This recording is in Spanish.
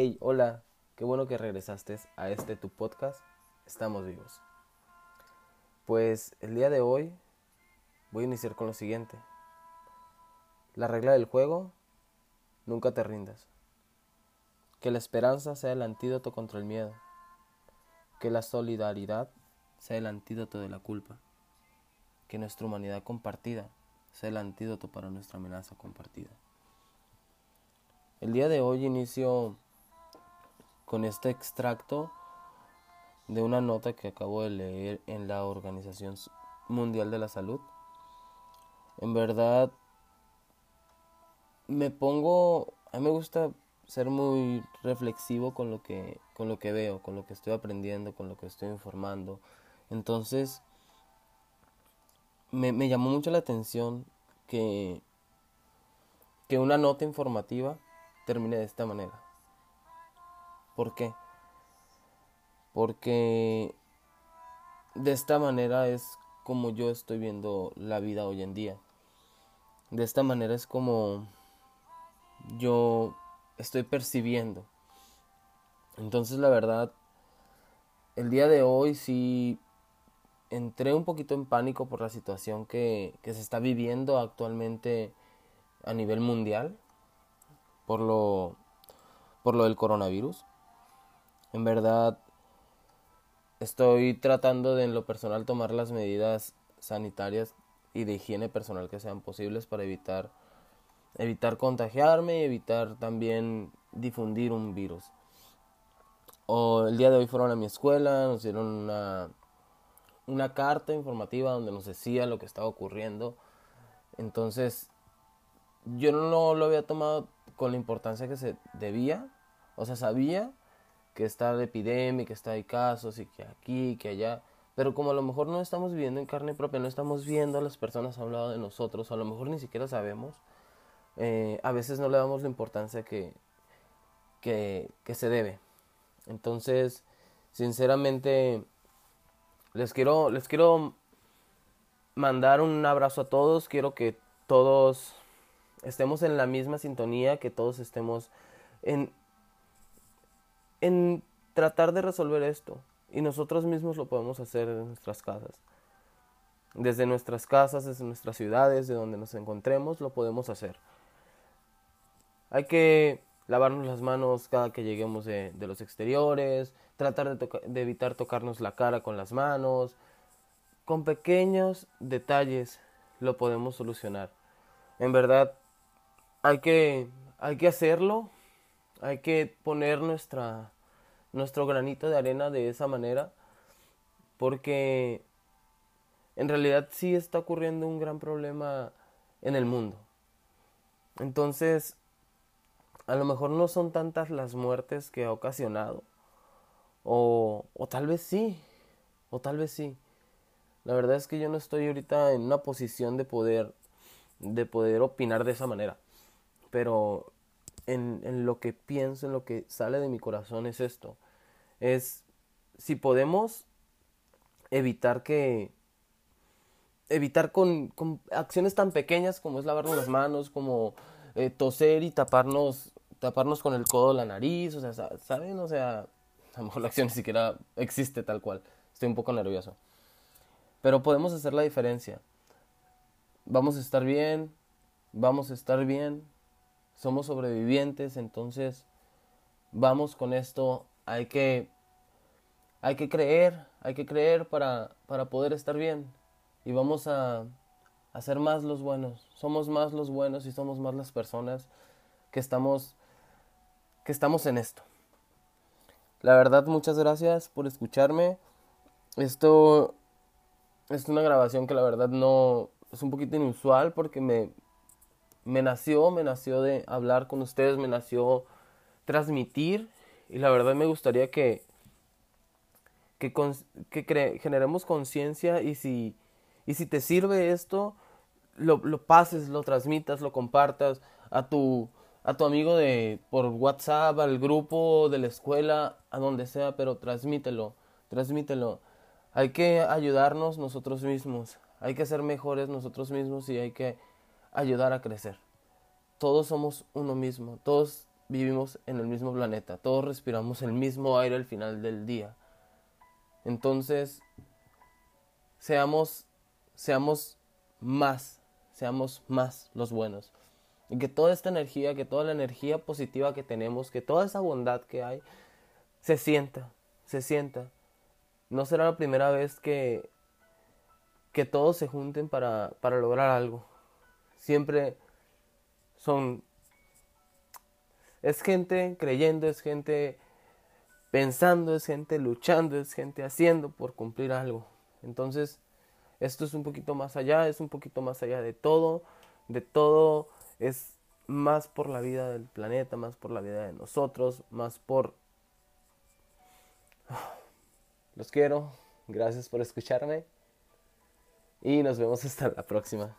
Hey, hola, qué bueno que regresaste a este tu podcast. Estamos vivos. Pues el día de hoy voy a iniciar con lo siguiente. La regla del juego, nunca te rindas. Que la esperanza sea el antídoto contra el miedo. Que la solidaridad sea el antídoto de la culpa. Que nuestra humanidad compartida sea el antídoto para nuestra amenaza compartida. El día de hoy inicio con este extracto de una nota que acabo de leer en la Organización Mundial de la Salud. En verdad, me pongo, a mí me gusta ser muy reflexivo con lo que, con lo que veo, con lo que estoy aprendiendo, con lo que estoy informando. Entonces, me, llamó mucho la atención que, que una nota informativa termine de esta manera. ¿Por qué? Porque de esta manera es como yo estoy viendo la vida hoy en día. De esta manera es como yo estoy percibiendo. Entonces la verdad, el día de hoy sí entré un poquito en pánico por la situación que, se está viviendo actualmente a nivel mundial por lo, por lo del coronavirus. En verdad, estoy tratando de en lo personal tomar las medidas sanitarias y de higiene personal que sean posibles para evitar evitar contagiarme y evitar también difundir un virus. O el día de hoy fueron a mi escuela, nos dieron una, una carta informativa donde nos decía lo que estaba ocurriendo. Entonces, yo no lo había tomado con la importancia que se debía. O sea, sabía que está la epidemia, que está hay casos y que aquí, que allá. Pero como a lo mejor no estamos viviendo en carne propia, no estamos viendo a las personas a un lado de nosotros, a lo mejor ni siquiera sabemos, eh, a veces no le damos la importancia que, que, que se debe. Entonces, sinceramente, les quiero, les quiero mandar un abrazo a todos. Quiero que todos estemos en la misma sintonía, que todos estemos en, en tratar de resolver esto. Y nosotros mismos lo podemos hacer en nuestras casas. Desde nuestras casas, desde nuestras ciudades, de donde nos encontremos, lo podemos hacer. Hay que lavarnos las manos cada que lleguemos de, los exteriores, tratar de, de evitar tocarnos la cara con las manos. Con pequeños detalles lo podemos solucionar. En verdad, hay que, hay que hacerlo, hay que poner nuestra, nuestro granito de arena de esa manera, porque en realidad sí está ocurriendo un gran problema en el mundo. Entonces, a lo mejor no son tantas las muertes que ha ocasionado, o, o tal vez sí, o tal vez sí. La verdad es que yo no estoy ahorita en una posición de poder, de poder opinar de esa manera pero en, en lo que pienso, en lo que sale de mi corazón es esto. Es si podemos evitar que evitar con, con, acciones tan pequeñas como es lavarnos las manos, como eh, toser y taparnos, taparnos con el codo la nariz, o sea, ¿saben? O sea, a lo mejor la acción ni siquiera existe tal cual. Estoy un poco nervioso. Pero podemos hacer la diferencia. Vamos a estar bien, vamos a estar bien, somos sobrevivientes, entonces vamos con esto, hay que hay que creer, hay que creer para, para poder estar bien y vamos a, ser más los buenos, somos más los buenos y somos más las personas que estamos que estamos en esto. La verdad, muchas gracias por escucharme. Esto es una grabación que la verdad no es un poquito inusual porque me, me nació, me nació de hablar con ustedes, me nació transmitir y la verdad me gustaría que que, que generemos conciencia y si, y si te sirve esto, lo, lo, pases, lo transmitas, lo compartas a tu, a tu amigo de por WhatsApp, al grupo de la escuela, a donde sea, pero transmítelo, transmítelo. Hay que ayudarnos nosotros mismos, hay que ser mejores nosotros mismos y hay que ayudar a crecer. Todos somos uno mismo, todos vivimos en el mismo planeta, todos respiramos el mismo aire al final del día. Entonces, seamos, seamos más, seamos más los buenos. Y que toda esta energía, que toda la energía positiva que tenemos, que toda esa bondad que hay, se sienta, se sienta. No será la primera vez que, que todos se junten para, para lograr algo. Siempre son... Es gente creyendo, es gente pensando, es gente luchando, es gente haciendo por cumplir algo. Entonces, esto es un poquito más allá, es un poquito más allá de todo, de todo, es más por la vida del planeta, más por la vida de nosotros, más por... Los quiero, gracias por escucharme y nos vemos hasta la próxima.